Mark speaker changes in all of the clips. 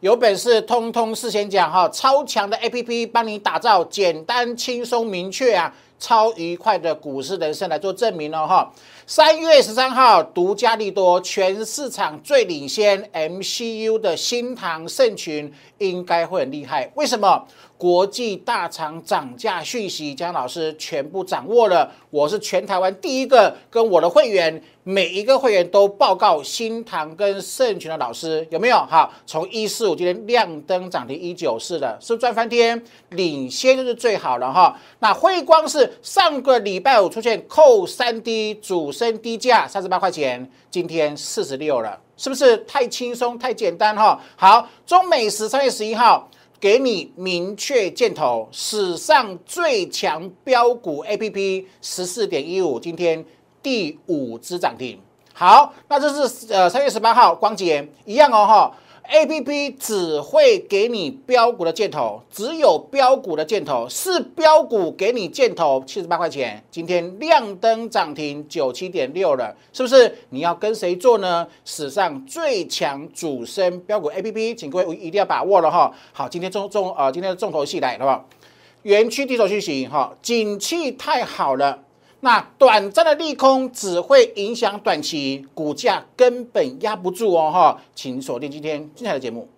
Speaker 1: 有本事通通事先讲哈，超强的 A P P 帮你打造简单、轻松、明确啊，超愉快的股市人生来做证明了哈。三月十三号独家利多，全市场最领先 M C U 的新唐盛群应该会很厉害，为什么？国际大厂涨价讯息，江老师全部掌握了。我是全台湾第一个跟我的会员，每一个会员都报告新唐跟盛群的老师，有没有？好，从一四五今天亮灯涨停一九四的，是不是赚翻天？领先就是最好了哈。那辉光是上个礼拜五出现扣三 D 主升低价三十八块钱，今天四十六了，是不是太轻松太简单哈？好，中美十三月十一号。给你明确箭头，史上最强标股 A P P 十四点一五，今天第五只涨停。好，那这是呃三月十八号光节一样哦哈。A P P 只会给你标股的箭头，只有标股的箭头是标股给你箭头，七十八块钱，今天亮灯涨停九七点六了，是不是？你要跟谁做呢？史上最强主升标股 A P P，请各位一定要把握了哈。好，今天重重呃，今天的重头戏来了吧？园区低手续行哈，景气太好了。那短暂的利空只会影响短期股价，根本压不住哦！哈，请锁定今天精彩的节目。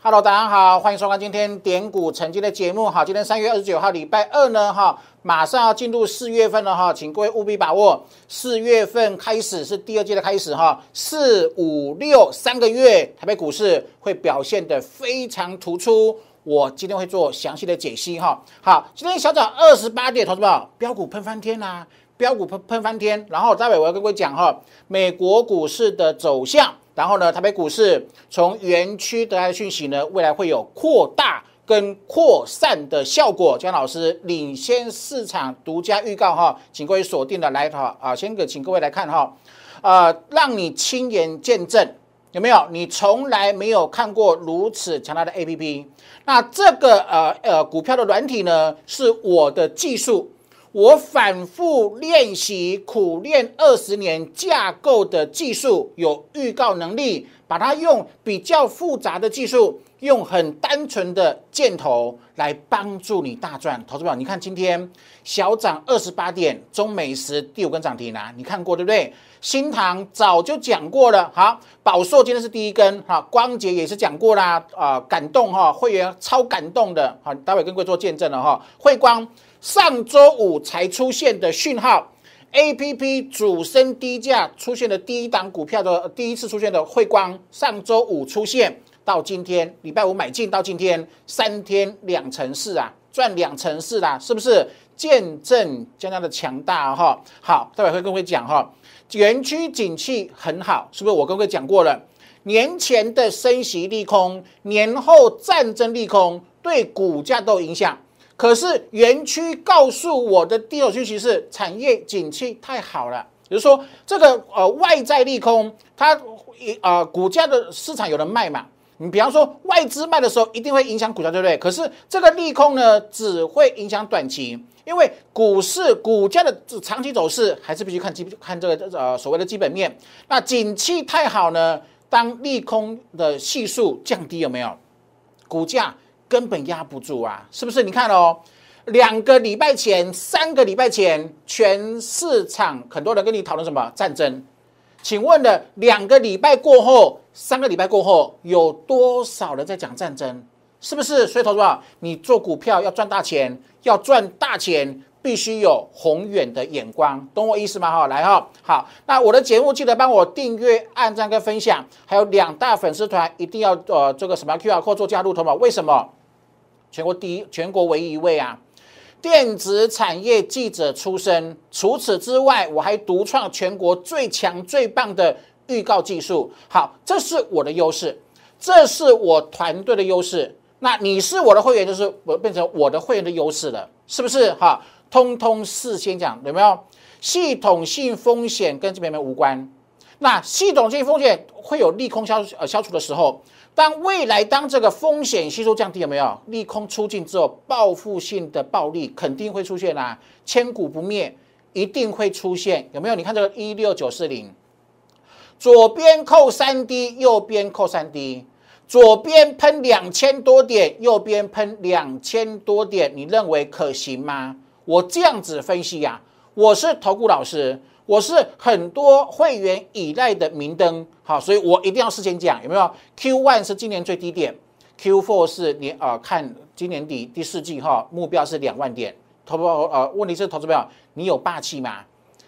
Speaker 1: Hello，大家好，欢迎收看今天点股成金的节目。好，今天三月二十九号，礼拜二呢，哈。马上要进入四月份了哈，请各位务必把握四月份开始是第二季的开始哈，四五六三个月台北股市会表现的非常突出，我今天会做详细的解析哈。好，今天小涨二十八点，同志们，标股喷翻天啦，标股喷喷翻天，然后待会我要跟各位讲哈，美国股市的走向，然后呢，台北股市从园区得来的讯息呢，未来会有扩大。跟扩散的效果，江老师领先市场独家预告哈，请各位锁定的来哈啊，先给请各位来看哈，呃，让你亲眼见证有没有？你从来没有看过如此强大的 A P P，那这个呃呃股票的软体呢，是我的技术，我反复练习苦练二十年架构的技术，有预告能力，把它用比较复杂的技术。用很单纯的箭头来帮助你大赚，投资宝，你看今天小涨二十八点，中美食第五根涨停啊，你看过对不对？新塘早就讲过了，好，宝硕今天是第一根，哈，光捷也是讲过啦，啊，感动哈，会员超感动的，好，待会跟各位做见证了哈。汇光上周五才出现的讯号，A P P 主升低价出现的第一档股票的第一次出现的汇光，上周五出现。到今天礼拜五买进，到今天三天两成四啊，赚两成四啦，是不是见证将来的强大哈？好，待会会跟各位讲哈，园区景气很好，是不是？我跟各位讲过了，年前的升息利空，年后战争利空，对股价都有影响。可是园区告诉我的第二讯息是，产业景气太好了，比如说这个呃外在利空，它呃股价的市场有人卖嘛。你比方说外资卖的时候，一定会影响股价，对不对？可是这个利空呢，只会影响短期，因为股市股价的长期走势还是必须看基看这个呃所谓的基本面。那景气太好呢，当利空的系数降低，有没有？股价根本压不住啊，是不是？你看哦，两个礼拜前、三个礼拜前，全市场很多人跟你讨论什么战争？请问了两个礼拜过后，三个礼拜过后，有多少人在讲战争？是不是？所以，投资者，你做股票要赚大钱，要赚大钱，必须有宏远的眼光，懂我意思吗？哈，来哈，好，那我的节目记得帮我订阅、按赞跟分享，还有两大粉丝团一定要呃这个什么 Q R code 做加入，投保为什么？全国第一，全国唯一一位啊！电子产业记者出身，除此之外，我还独创全国最强最棒的预告技术。好，这是我的优势，这是我团队的优势。那你是我的会员，就是我变成我的会员的优势了，是不是？哈，通通事先讲，有没有？系统性风险跟这边没无关。那系统性风险会有利空消呃消除的时候，当未来当这个风险系数降低，有没有利空出尽之后，报复性的暴利肯定会出现啊，千古不灭，一定会出现，有没有？你看这个一六九四零，左边扣三 D，右边扣三 D，左边喷两千多点，右边喷两千多点，你认为可行吗？我这样子分析呀，我是投顾老师。我是很多会员依赖的明灯，好，所以我一定要事先讲，有没有？Q one 是今年最低点，Q four 是年啊，看今年底第四季哈，目标是两万点。投保呃，问题是投资朋友，你有霸气吗？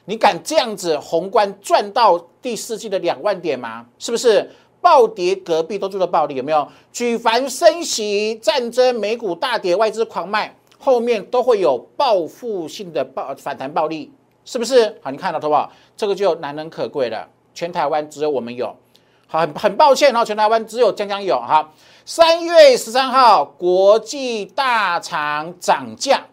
Speaker 1: 你敢这样子宏观赚到第四季的两万点吗？是不是暴跌隔壁都做了暴利？有没有？举凡升息、战争、美股大跌、外资狂卖，后面都会有报复性的暴反弹暴利。是不是好？你看到好不好？这个就难能可贵了。全台湾只有我们有，好，很很抱歉哦，全台湾只有江江有哈。三月十三号，国际大厂涨价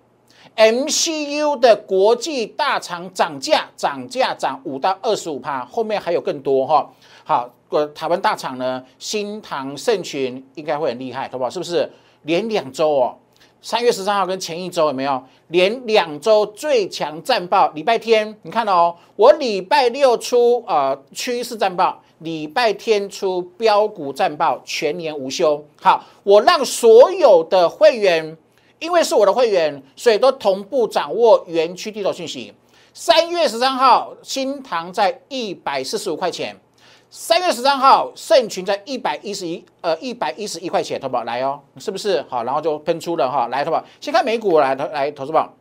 Speaker 1: ，MCU 的国际大厂涨价，涨价涨五到二十五趴，后面还有更多哈。好，个台湾大厂呢，新唐盛群应该会很厉害，好不好？是不是连两周哦？三月十三号跟前一周有没有连两周最强战报？礼拜天你看哦，我礼拜六出呃趋势战报，礼拜天出标股战报，全年无休。好，我让所有的会员，因为是我的会员，所以都同步掌握园区地图信息。三月十三号新塘在一百四十五块钱。三月十三号，盛群在一百一十一，呃，一百一十一块钱，投保来哦，是不是好？然后就喷出了哈，来投保，先看美股来投来投资宝。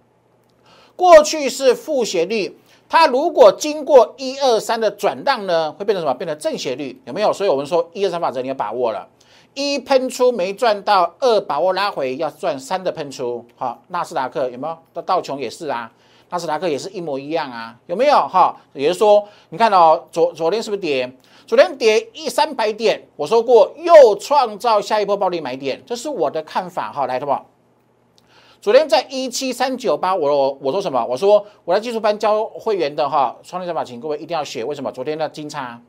Speaker 1: 过去是负斜率，它如果经过一二三的转让呢，会变成什么？变成正斜率，有没有？所以我们说一二三法则你要把握了，一喷出没赚到，二把握拉回要赚三的喷出。好，纳斯达克有没有？到道琼也是啊，纳斯达克也是一模一样啊，有没有？哈，也就是说，你看到昨昨天是不是跌？昨天跌一三百点，我说过又创造下一波暴利买点，这是我的看法哈。来，好不好？昨天在一七三九八，我我说什么？我说我在技术班教会员的哈，创业战法，请各位一定要学。为什么？昨天的金叉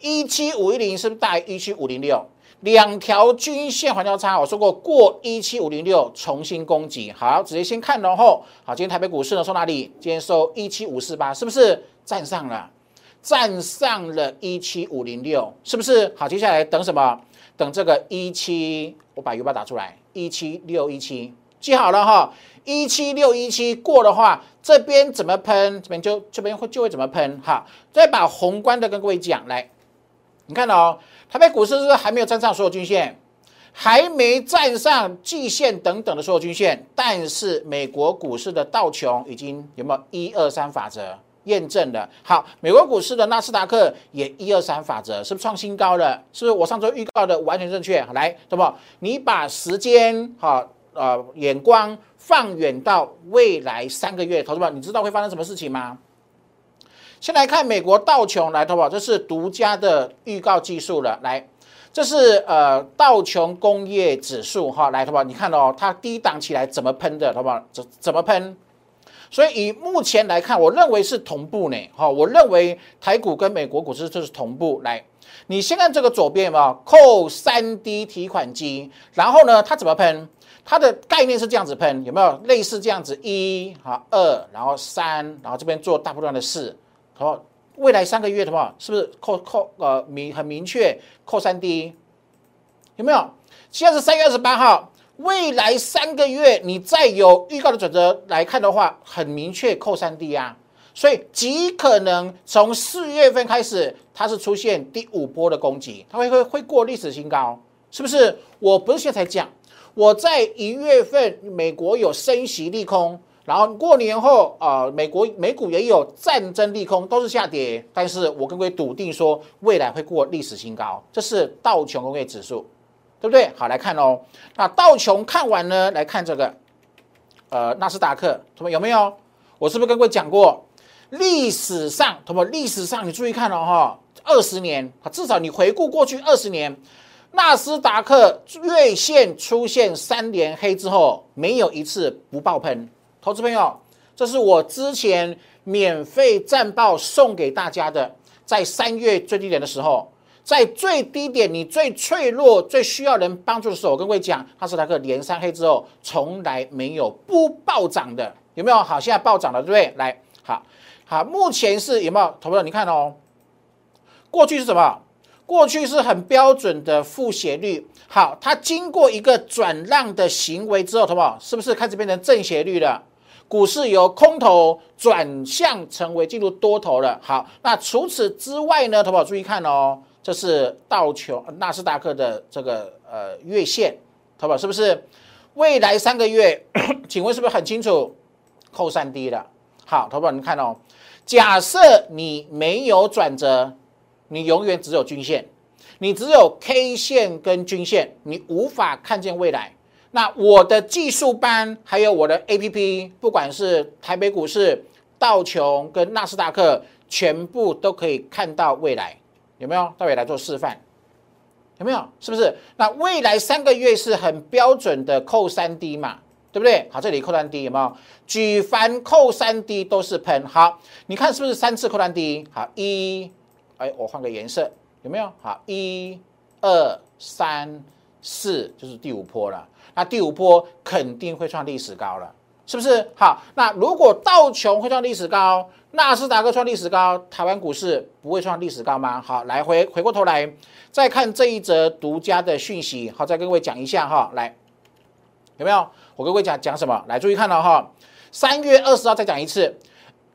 Speaker 1: 一七五一零是不是大于一七五零六？两条均线环交叉，我说过过一七五零六重新攻击。好，直接先看，然后好，今天台北股市呢收哪里？今天收一七五四八，是不是站上了？站上了一七五零六，是不是好？接下来等什么？等这个一七，我把 U 八打出来，一七六一七，记好了哈。一七六一七过的话，这边怎么喷？这边就这边会就会怎么喷？哈，再把宏观的跟各位讲来。你看哦，台北股市是不是还没有站上所有均线，还没站上季线等等的所有均线，但是美国股市的道琼已经有没有一二三法则？验证的好，美国股市的纳斯达克也一二三法则，是不是创新高了？是不是我上周预告的完全正确？来，对不？你把时间哈呃眼光放远到未来三个月，投资者，你知道会发生什么事情吗？先来看美国道琼，来，投保，这是独家的预告技术了。来，这是呃道琼工业指数哈，来，投保，你看哦，它低档起来怎么喷的，投保怎怎么喷？所以以目前来看，我认为是同步呢。哈，我认为台股跟美国股市就是同步来。你先看这个左边有没有扣三 D 提款机？然后呢，它怎么喷？它的概念是这样子喷，有没有类似这样子？一好二，然后三，然后这边做大波段的四。好，未来三个月的话，是不是扣扣呃明很明确扣三 D？有没有？现在是三月二十八号。未来三个月，你再有预告的转折来看的话，很明确扣三 D 啊，所以极可能从四月份开始，它是出现第五波的攻击，它会会会过历史新高，是不是？我不是现在才讲，我在一月份美国有升息利空，然后过年后啊，美国美股也有战争利空，都是下跌，但是我跟各位笃定说，未来会过历史新高，这是道琼工业指数。对不对？好，来看哦。那道琼看完呢？来看这个，呃，纳斯达克，他们有没有？我是不是跟各位讲过？历史上，什么？历史上你注意看了哈，二十年，至少你回顾过去二十年，纳斯达克月线出现三连黑之后，没有一次不爆喷。投资朋友，这是我之前免费战报送给大家的。在三月最低点的时候，在最低点你最脆弱、最需要人帮助的时候，我跟各位讲，纳斯达克连三黑之后，从来没有不暴涨的，有没有？好，现在暴涨了，对不对？来，好，好，目前是有没有？投票你看哦，过去是什么？过去是很标准的负斜率。好，它经过一个转让的行为之后，投保是不是开始变成正斜率了？股市由空头转向成为进入多头了。好，那除此之外呢？投保注意看哦，这是道琼纳斯达克的这个呃月线，投保是不是？未来三个月，请问是不是很清楚？扣三 D 了。好，投保你看哦，假设你没有转折，你永远只有均线，你只有 K 线跟均线，你无法看见未来。那我的技术班还有我的 A P P，不管是台北股市、道琼跟纳斯达克，全部都可以看到未来，有没有？大伟来做示范，有没有？是不是？那未来三个月是很标准的扣三 D 嘛，对不对？好，这里扣三 D 有没有？举凡扣三 D 都是喷。好，你看是不是三次扣三 D？好，一，哎，我换个颜色，有没有？好，一、二、三、四，就是第五波了。那第五波肯定会创历史高了，是不是？好，那如果道琼会创历史高，纳斯达克创历史高，台湾股市不会创历史高吗？好，来回回过头来再看这一则独家的讯息，好，再跟各位讲一下哈，来有没有？我跟各位讲讲什么？来注意看了哈，三月二十号再讲一次，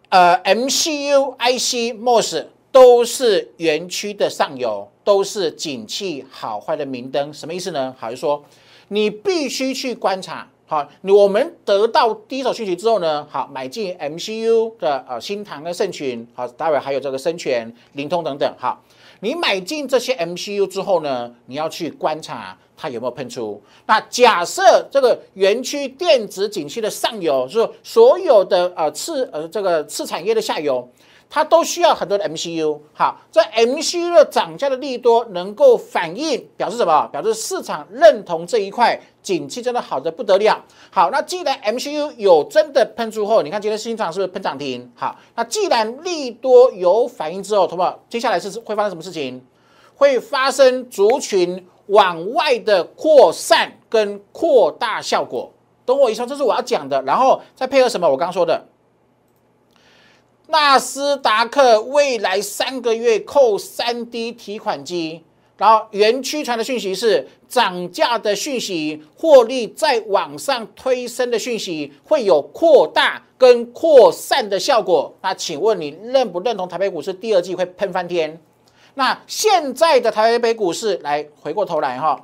Speaker 1: 呃，MCU、IC、MOS 都是园区的上游，都是景气好坏的明灯，什么意思呢？好，就说。你必须去观察，好，我们得到第一手讯息之后呢，好，买进 MCU 的呃新唐跟盛群，好，待会还有这个深全、灵通等等，好，你买进这些 MCU 之后呢，你要去观察它有没有喷出。那假设这个园区电子景气的上游，是所有的呃次呃这个次产业的下游。它都需要很多的 MCU，好，这 MCU 的涨价的利多能够反映，表示什么？表示市场认同这一块景气真的好的不得了。好，那既然 MCU 有真的喷出后，你看今天新场是不是喷涨停？好，那既然利多有反应之后，同学接下来是会发生什么事情？会发生族群往外的扩散跟扩大效果，懂我意思？这是我要讲的，然后再配合什么？我刚说的。纳斯达克未来三个月扣三 D 提款机，然后园区传的讯息是涨价的讯息，获利再往上推升的讯息，会有扩大跟扩散的效果。那请问你认不认同台北股市第二季会喷翻天？那现在的台北股市来回过头来哈，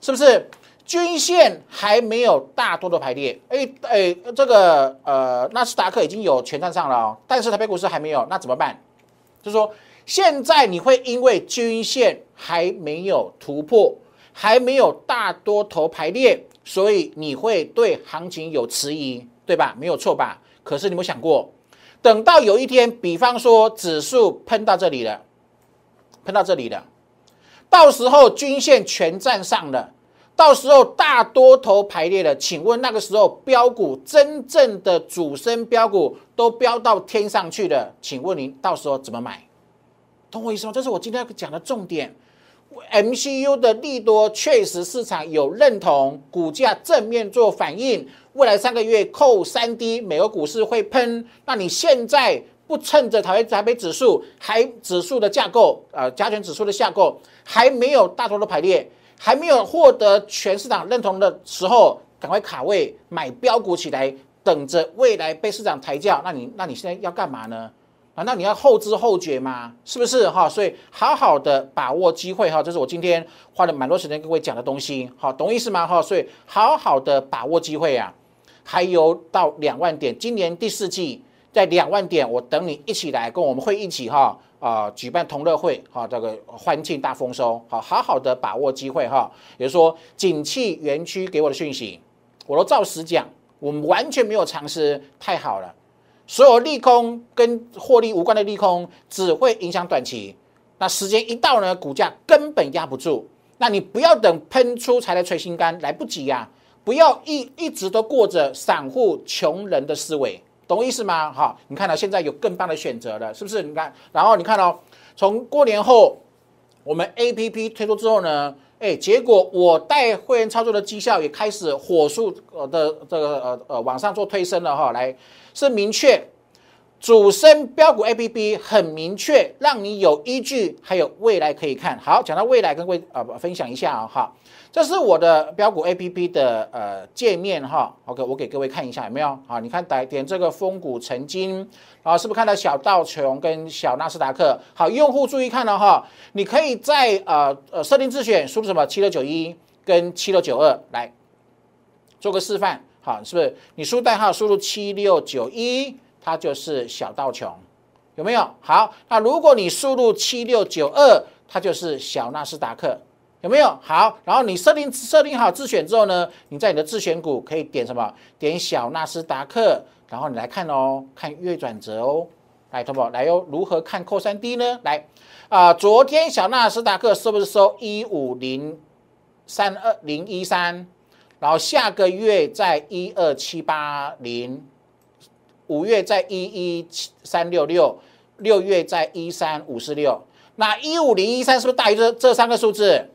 Speaker 1: 是不是？均线还没有大多的排列，哎哎，这个呃纳斯达克已经有全站上了哦，但是台北股市还没有，那怎么办？就是说现在你会因为均线还没有突破，还没有大多头排列，所以你会对行情有迟疑，对吧？没有错吧？可是你有没有想过，等到有一天，比方说指数喷到这里了，喷到这里了，到时候均线全站上了。到时候大多头排列了，请问那个时候标股真正的主升标股都飙到天上去了，请问您到时候怎么买？懂我意思吗？这是我今天要讲的重点。MCU 的利多确实市场有认同，股价正面做反应，未来三个月扣三 D，美国股市会喷。那你现在不趁着台台北指数还指数的架构啊，加权指数的架构还没有大多头排列？还没有获得全市场认同的时候，赶快卡位买标股起来，等着未来被市场抬轿。那你那你现在要干嘛呢？难道你要后知后觉吗？是不是哈？所以好好的把握机会哈，这是我今天花了蛮多时间跟各位讲的东西，好懂意思吗？哈，所以好好的把握机会啊，还有到两万点，今年第四季在两万点，我等你一起来跟我们会一起哈。啊，举办同乐会，哈，这个欢庆大丰收，好，好好的把握机会，哈。也就是说，景气园区给我的讯息，我都照实讲，我们完全没有尝试，太好了。所有利空跟获利无关的利空，只会影响短期。那时间一到呢，股价根本压不住。那你不要等喷出才来吹心肝，来不及呀！不要一一直都过着散户穷人的思维。懂意思吗？哈，你看到现在有更棒的选择了，是不是？你看，然后你看到从过年后我们 A P P 推出之后呢，哎，结果我带会员操作的绩效也开始火速呃的这个呃呃往上做推升了哈，来是明确。主升标股 A P P 很明确，让你有依据，还有未来可以看。好，讲到未来，跟各位啊分享一下啊哈，这是我的标股 A P P 的呃界面哈。OK，我给各位看一下有没有？好，你看点点这个风谷成金，然后是不是看到小道琼跟小纳斯达克？好，用户注意看了哈，你可以在呃呃设定自选输入什么七六九一跟七六九二来做个示范。好，是不是你输代号输入七六九一？它就是小道琼，有没有？好，那如果你输入七六九二，它就是小纳斯达克，有没有？好，然后你设定设定好自选之后呢，你在你的自选股可以点什么？点小纳斯达克，然后你来看哦，看月转折哦，来，同宝来哟，如何看扣三 D 呢？来啊，昨天小纳斯达克是不是收一五零三二零一三？然后下个月在一二七八零。五月在一一七三六六，六月在一三五四六，那一五零一三是不是大于这这三个数字？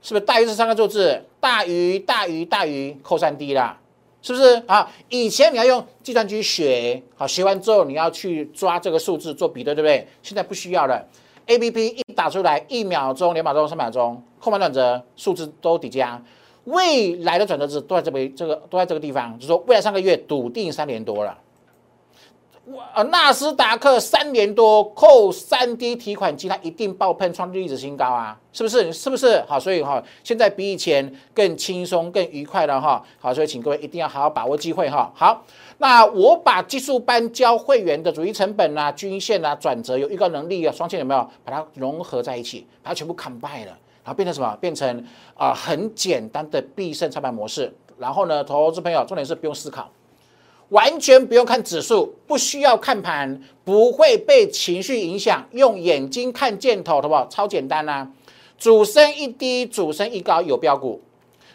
Speaker 1: 是不是大于这三个数字？大于大于大于扣三 D 啦，是不是啊？以前你要用计算机学，好学完之后你要去抓这个数字做比对，对不对？现在不需要了，A P P 一打出来，一秒钟、两秒钟、三秒钟，空盘转折数字都叠加，未来的转折值都在这边，这个都在这个地方，就说未来三个月笃定三年多了。呃，纳斯达克三年多扣三 D 提款机，它一定爆喷创历史新高啊！是不是？是不是？好，所以哈，现在比以前更轻松、更愉快了哈。好，所以请各位一定要好好把握机会哈。好，那我把技术班教会员的主力成本啊、均线啊、转折有预告能力啊、双线有没有把它融合在一起，把它全部 combine 了，然后变成什么？变成啊很简单的必胜操盘模式。然后呢，投资朋友重点是不用思考。完全不用看指数，不需要看盘，不会被情绪影响，用眼睛看箭头，好不好？超简单呐！主升一低，主升一高有标股；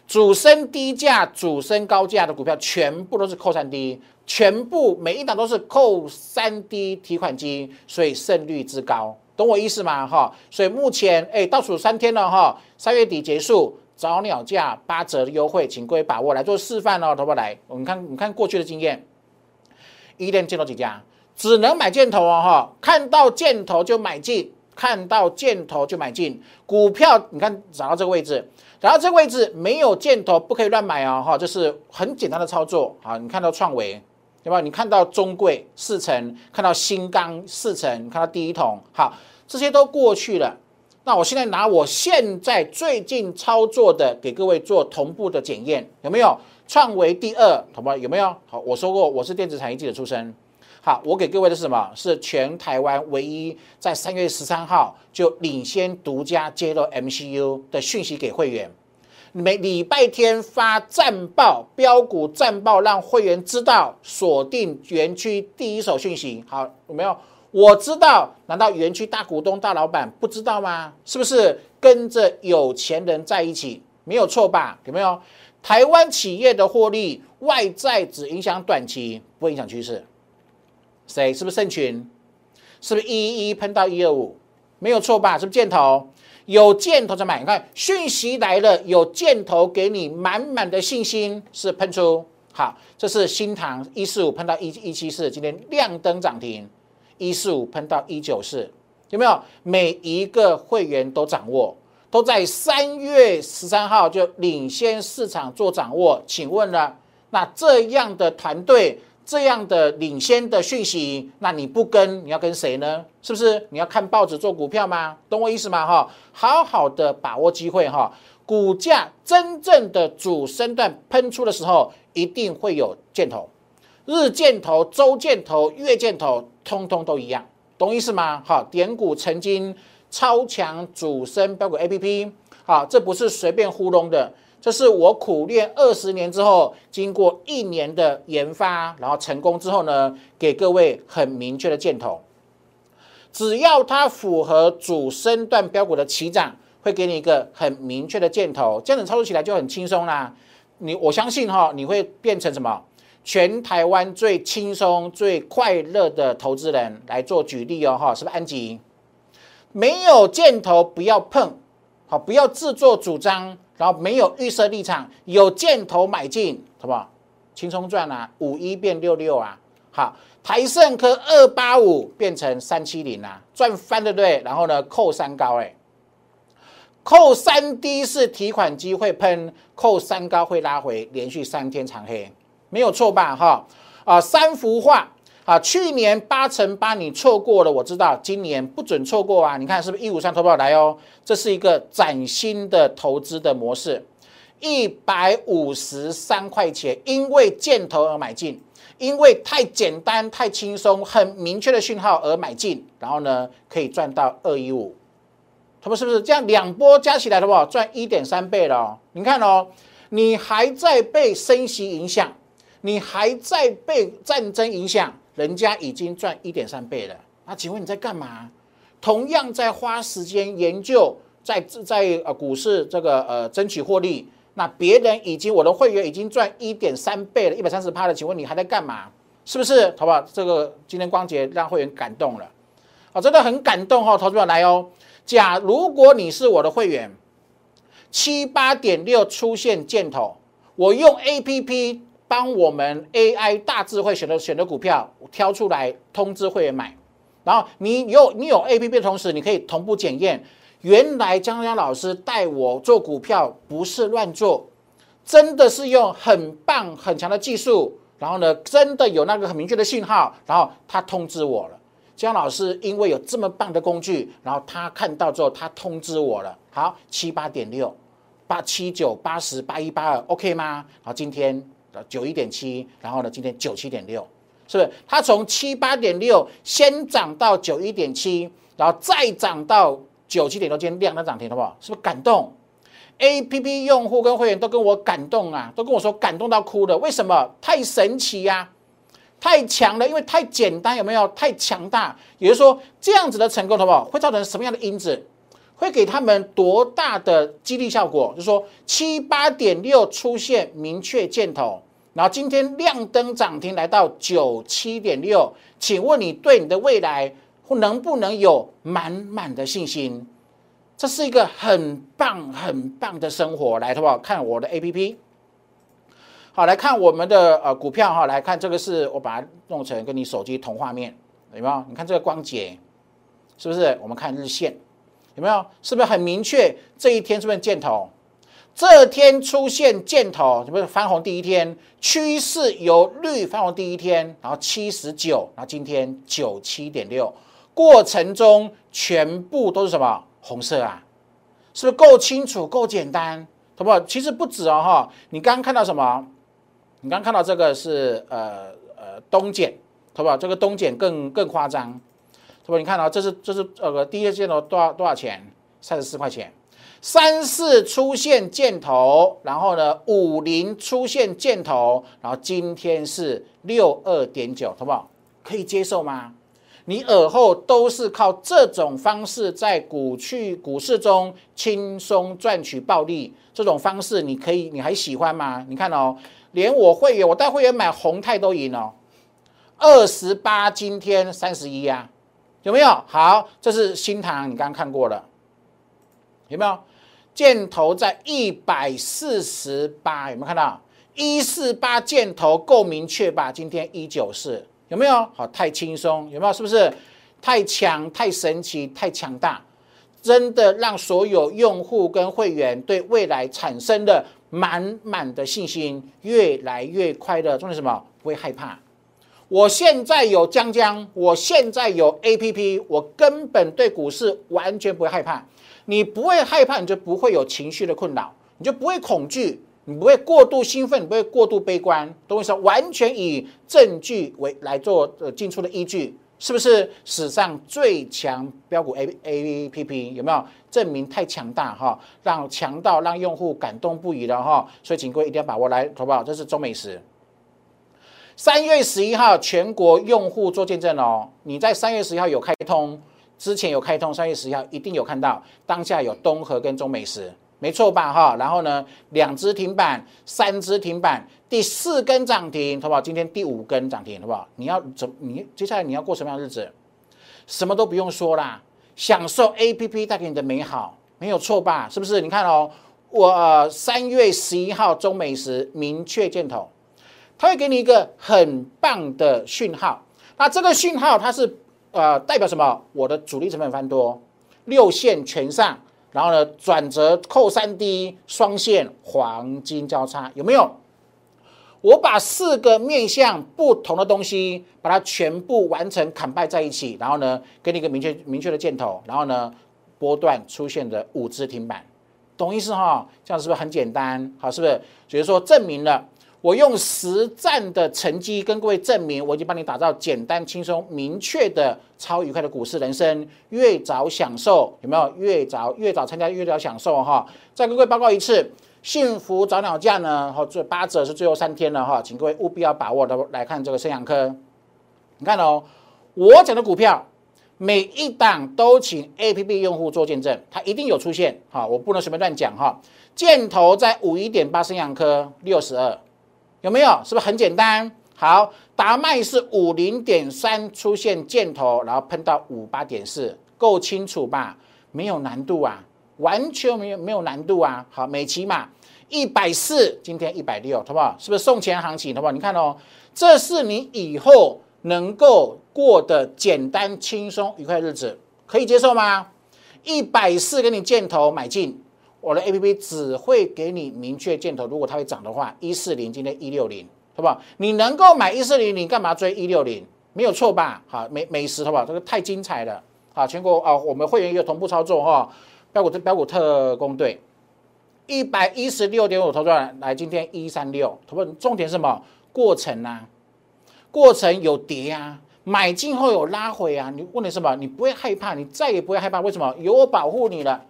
Speaker 1: 主升低价，主升高价的股票全部都是扣三低，全部每一档都是扣三低提款机，所以胜率之高，懂我意思吗？哈！所以目前哎，倒数三天了哈，三月底结束。早鸟价八折的优惠，请各位把握来做示范哦，投不来？我们看，你看过去的经验，一店见到几家，只能买箭头哦，哈，看到箭头就买进，看到箭头就买进股票。你看找到这个位置，找到这个位置没有箭头不可以乱买哦，哈，这是很简单的操作啊。你看到创维对吧？你看到中贵四成，看到新钢四成，看到第一桶，好，这些都过去了。那我现在拿我现在最近操作的给各位做同步的检验，有没有创维第二？好不好？有没有？好，我说过我是电子产业记者出身。好，我给各位的是什么？是全台湾唯一在三月十三号就领先独家揭露 MCU 的讯息给会员，每礼拜天发战报标股战报，让会员知道锁定园区第一手讯息。好，有没有？我知道，难道园区大股东、大老板不知道吗？是不是跟着有钱人在一起？没有错吧？有没有？台湾企业的获利，外在只影响短期，不影响趋势。谁？是不是盛群？是不是一一一喷到一二五？没有错吧？是不是箭头？有箭头在买。你看讯息来了，有箭头给你满满的信心，是喷出。好，这是新塘一四五喷到一一七四，今天亮灯涨停。一四五喷到一九四，有没有？每一个会员都掌握，都在三月十三号就领先市场做掌握。请问呢？那这样的团队，这样的领先的讯息，那你不跟，你要跟谁呢？是不是？你要看报纸做股票吗？懂我意思吗？哈，好好的把握机会哈。股价真正的主升段喷出的时候，一定会有箭头。日箭头、周箭头、月箭头，通通都一样，懂意思吗？好，点股曾经超强主升标股 A P P，好，这不是随便糊弄的，这是我苦练二十年之后，经过一年的研发，然后成功之后呢，给各位很明确的箭头，只要它符合主升段标股的起涨，会给你一个很明确的箭头，这样子操作起来就很轻松啦。你我相信哈，你会变成什么？全台湾最轻松、最快乐的投资人来做举例哦，哈，是不是安吉？没有箭头不要碰，好，不要自作主张，然后没有预设立场，有箭头买进，好不好？轻松赚啊，五一变六六啊，好，台盛科二八五变成三七零啊，赚翻对不对？然后呢，扣三高哎，扣三低是提款机会喷，扣三高会拉回，连续三天长黑，没有错吧？哈啊，三幅画啊，去年八乘八你错过了，我知道今年不准错过啊！你看是不是一五三投保来哦？这是一个崭新的投资的模式。一百五十三块钱，因为箭头而买进，因为太简单、太轻松、很明确的讯号而买进，然后呢，可以赚到二一五，他们是不是这样两波加起来的话，赚一点三倍了哦？你看哦，你还在被升息影响，你还在被战争影响，人家已经赚一点三倍了。那请问你在干嘛？同样在花时间研究，在在呃股市这个呃争取获利。那别人已经我的会员已经赚一点三倍了，一百三十趴了，请问你还在干嘛？是不是？好不好？这个今天光洁让会员感动了，啊，真的很感动哦！投资者来哦，假如果你是我的会员，七八点六出现箭头，我用 A P P 帮我们 A I 大智慧选的选的股票挑出来通知会员买，然后你有你有 A P P 的同时，你可以同步检验。原来江江老师带我做股票不是乱做，真的是用很棒很强的技术，然后呢，真的有那个很明确的信号，然后他通知我了。江老师因为有这么棒的工具，然后他看到之后，他通知我了。好，七八点六，八七九八十八一八二，OK 吗？然后今天九一点七，然后呢，今天九七点六，是不是？它从七八点六先涨到九一点七，然后再涨到。九七点六，今天亮灯涨停，好不好？是不是感动？A P P 用户跟会员都跟我感动啊，都跟我说感动到哭了。为什么？太神奇呀，太强了，因为太简单，有没有？太强大，也就是说，这样子的成功，好不好？会造成什么样的因子？会给他们多大的激励效果？就是说，七八点六出现明确箭头，然后今天亮灯涨停来到九七点六，请问你对你的未来？能不能有满满的信心？这是一个很棒很棒的生活，来，好不好？看我的 A P P，好，来看我们的呃股票哈，来看这个是我把它弄成跟你手机同画面，有没有？你看这个光节，是不是？我们看日线，有没有？是不是很明确？这一天是不是箭头？这天出现箭头，是不是翻红第一天？趋势由绿翻红第一天，然后七十九，然后今天九七点六。过程中全部都是什么红色啊？是不是够清楚、够简单？好不好？其实不止哦，哈！你刚刚看到什么？你刚看到这个是呃呃东碱，好不好？这个东碱更更夸张，是不？你看到这是这是呃第一个箭头多少多少钱？三十四块钱。三四出现箭头，然后呢五零出现箭头，然后今天是六二点九，好不好？可以接受吗？你尔后都是靠这种方式在股去股市中轻松赚取暴利，这种方式你可以你还喜欢吗？你看哦，连我会员我带会员买宏泰都赢哦，二十八今天三十一啊，有没有？好，这是新塘，你刚刚看过了，有没有？箭头在一百四十八，有没有看到？一四八箭头够明确吧？今天一九四。有没有好太轻松？有没有是不是太强、太神奇、太强大？真的让所有用户跟会员对未来产生了满满的信心，越来越快乐。重点什么？不会害怕。我现在有江江，我现在有 A P P，我根本对股市完全不会害怕。你不会害怕，你就不会有情绪的困扰，你就不会恐惧。你不会过度兴奋，不会过度悲观，懂我意思？完全以证据为来做呃进出的依据，是不是史上最强标股 A A P P 有没有证明太强大哈？让强到让用户感动不已了哈！所以请各位一定要把握来，好不好？这是中美食，三月十一号全国用户做见证哦。你在三月十一号有开通之前有开通，三月十一号一定有看到当下有东河跟中美食。没错吧？哈，然后呢，两只停板，三只停板，第四根涨停，好不好？今天第五根涨停，好不好？你要怎？你接下来你要过什么样的日子？什么都不用说啦，享受 A P P 带给你的美好，没有错吧？是不是？你看哦，我三月十一号中美食明确箭头，它会给你一个很棒的讯号。那这个讯号它是呃代表什么？我的主力成本翻多，六线全上，然后呢转折扣三 D 双线黄金交叉，有没有？我把四个面向不同的东西，把它全部完成砍败在一起，然后呢，给你一个明确明确的箭头，然后呢，波段出现的五只停板，懂意思哈？这样是不是很简单？好，是不是？所以说证明了我用实战的成绩跟各位证明，我已经帮你打造简单、轻松、明确的超愉快的股市人生。越早享受，有没有？越早越早参加，越早享受哈！再跟各位报告一次。幸福早鸟价呢？哈，最八折是最后三天了哈，请各位务必要把握的来看这个生阳科。你看哦，我讲的股票每一档都请 A P P 用户做见证，它一定有出现哈，我不能随便乱讲哈。箭头在五一点八生阳科六十二，有没有？是不是很简单？好，达麦是五零点三出现箭头，然后喷到五八点四，够清楚吧？没有难度啊。完全没有没有难度啊！好，美期嘛一百四，今天一百六，好不好？是不是送钱行情？好不好？你看哦，这是你以后能够过的简单、轻松、愉快日子，可以接受吗？一百四给你箭头买进，我的 A P P 只会给你明确箭头。如果它会涨的话，一四零今天一六零，好不好？你能够买一四零，你干嘛追一六零？没有错吧？好，美美食，好不好？这个太精彩了！好，全国啊，我们会员也有同步操作哈。标股特标股特工队一百一十六点五投出来，来今天一三六，投不重点是什么？过程啊，过程有跌啊，买进后有拉回啊，你问你什么？你不会害怕，你再也不会害怕，为什么？有我保护你了，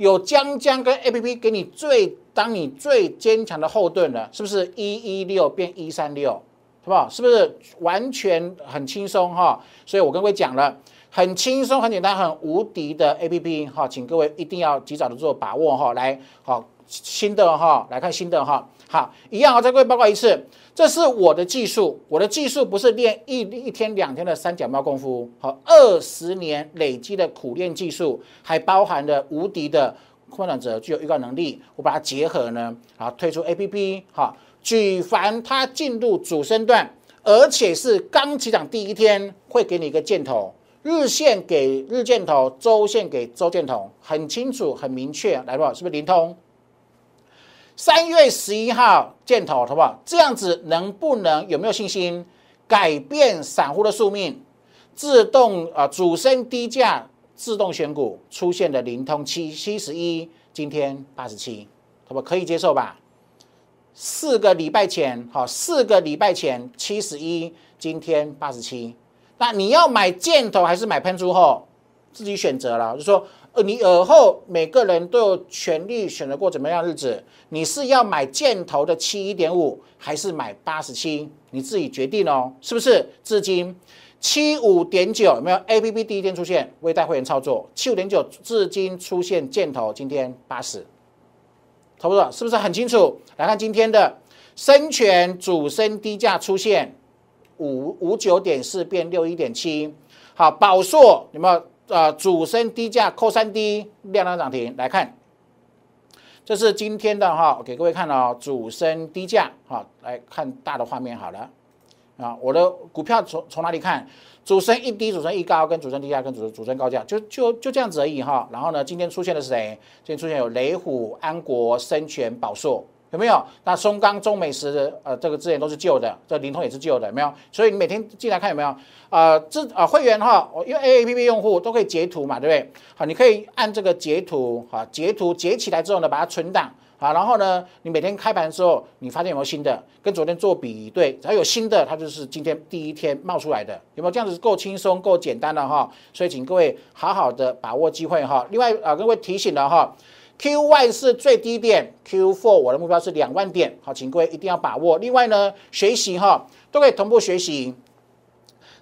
Speaker 1: 有江江跟 A P P 给你最当你最坚强的后盾了，是不是？一一六变一三六，好不好？是不是完全很轻松哈？所以我跟各位讲了。很轻松、很简单、很无敌的 A P P 哈，请各位一定要及早的做把握哈。来，好新的哈，来看新的哈。好，一样啊，再各位报告一次，这是我的技术，我的技术不是练一一天两天的三脚猫功夫，好，二十年累积的苦练技术，还包含了无敌的困难者具有预告能力，我把它结合呢，好推出 A P P 哈。举凡它进入主升段，而且是刚起涨第一天，会给你一个箭头。日线给日箭头，周线给周箭头，很清楚、很明确，来不？是不是灵通？三月十一号箭头，好不好？这样子能不能有没有信心改变散户的宿命？自动啊，主升低价自动选股出现的灵通七七十一，今天八十七，好不可以接受吧？四个礼拜前，好，四个礼拜前七十一，今天八十七。那你要买箭头还是买喷出后，自己选择了。就说，呃，你尔后每个人都有权利选择过怎么样日子。你是要买箭头的七一点五，还是买八十七？你自己决定哦，是不是？至今七五点九有没有 A P P 第一天出现未带会员操作？七五点九至今出现箭头，今天八十，投不投？是不是很清楚？来看今天的深权主升低价出现。五五九点四变六一点七，好，宝硕有没有？呃，主升低价扣三低量量涨停，来看，这是今天的哈，给各位看哦，主升低价，哈，来看大的画面好了，啊，我的股票从从哪里看？主升一低，主升一高，跟主升低价，跟主主升高价，就就就这样子而已哈。然后呢，今天出现的是谁？今天出现有雷虎、安国、深全、宝硕。有没有？那松钢、中美石，呃，这个资源都是旧的，这灵通也是旧的，有没有？所以你每天进来看有没有？呃，这啊会员哈，因为 A A P P 用户都可以截图嘛，对不对？好，你可以按这个截图，哈，截图截起来之后呢，把它存档，好，然后呢，你每天开盘的时候，你发现有没有新的？跟昨天做比对，只要有新的，它就是今天第一天冒出来的，有没有？这样子够轻松、够简单的哈，所以请各位好好的把握机会哈。另外啊，各位提醒了哈。Q one 是最低点，Q four 我的目标是两万点，好，请各位一定要把握。另外呢，学习哈都可以同步学习，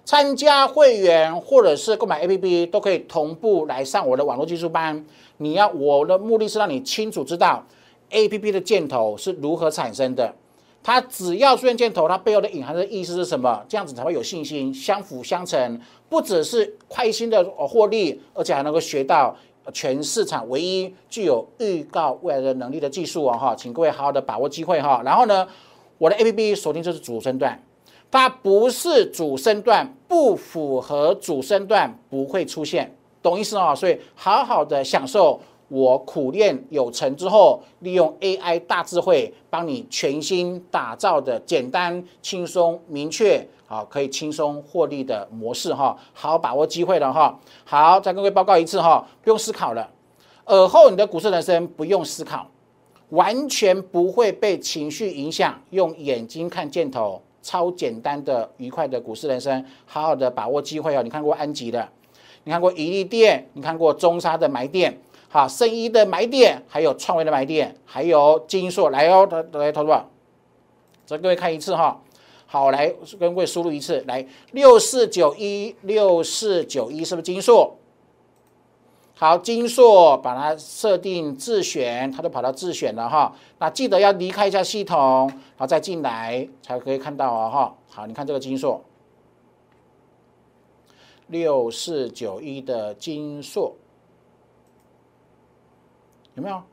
Speaker 1: 参加会员或者是购买 A P P 都可以同步来上我的网络技术班。你要我的目的是让你清楚知道 A P P 的箭头是如何产生的，它只要出现箭头，它背后的隐含的意思是什么？这样子才会有信心，相辅相成，不只是快心的获利，而且还能够学到全市场唯一具有预告未来的能力的技术哦哈，请各位好好的把握机会哈。然后呢，我的 A P P 锁定就是主升段，它不是主升段，不符合主升段不会出现，懂意思哦？所以好好的享受。我苦练有成之后，利用 AI 大智慧帮你全新打造的简单、轻松、明确，好可以轻松获利的模式哈，好把握机会了哈。好，再跟各位报告一次哈，不用思考了，尔后你的股市人生不用思考，完全不会被情绪影响，用眼睛看箭头，超简单的愉快的股市人生，好好的把握机会哦。你看过安吉的，你看过宜利店，你看过中沙的买店。好，圣一的买点，还有创维的买点，还有金硕来哦，来来投入，再各位看一次哈。好，来跟各位输入一次，来六四九一六四九一是不是金硕？好，金硕把它设定自选，它都跑到自选了哈。那记得要离开一下系统，然后再进来才可以看到哦哈。好，你看这个金硕，六四九一的金硕。有没有？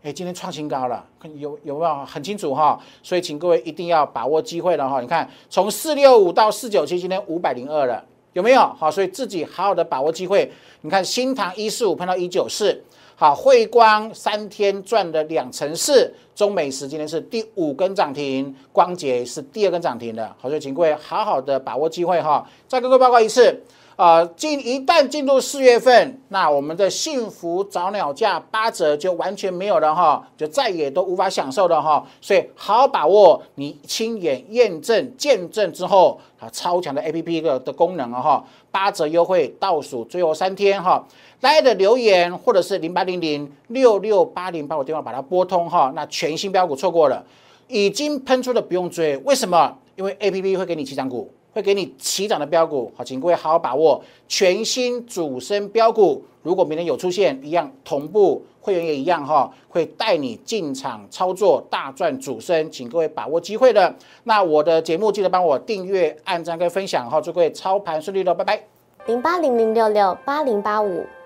Speaker 1: 哎，今天创新高了，有有没有很清楚哈？所以请各位一定要把握机会了哈！你看，从四六五到四九七，今天五百零二了，有没有？好，所以自己好好的把握机会。你看，新塘一四五碰到一九四，好，汇光三天赚了两成四，中美时今天是第五根涨停，光捷是第二根涨停的，好，所以请各位好好的把握机会哈！再跟各位报告一次。啊，进一旦进入四月份，那我们的幸福早鸟价八折就完全没有了哈，就再也都无法享受了哈。所以好把握你亲眼验证、见证之后啊，超强的 A P P 的的功能啊哈，八折优惠倒数最后三天哈，来的留言或者是零八零零六六八零，把我电话把它拨通哈。那全新标股错过了，已经喷出的不用追，为什么？因为 A P P 会给你七涨股。会给你起涨的标股，好，请各位好好把握全新主升标股。如果明天有出现，一样同步会员也一样哈，会带你进场操作大赚主升，请各位把握机会的。那我的节目记得帮我订阅、按赞跟分享哈，祝各位操盘顺利喽，拜拜。零八零零六六八零八五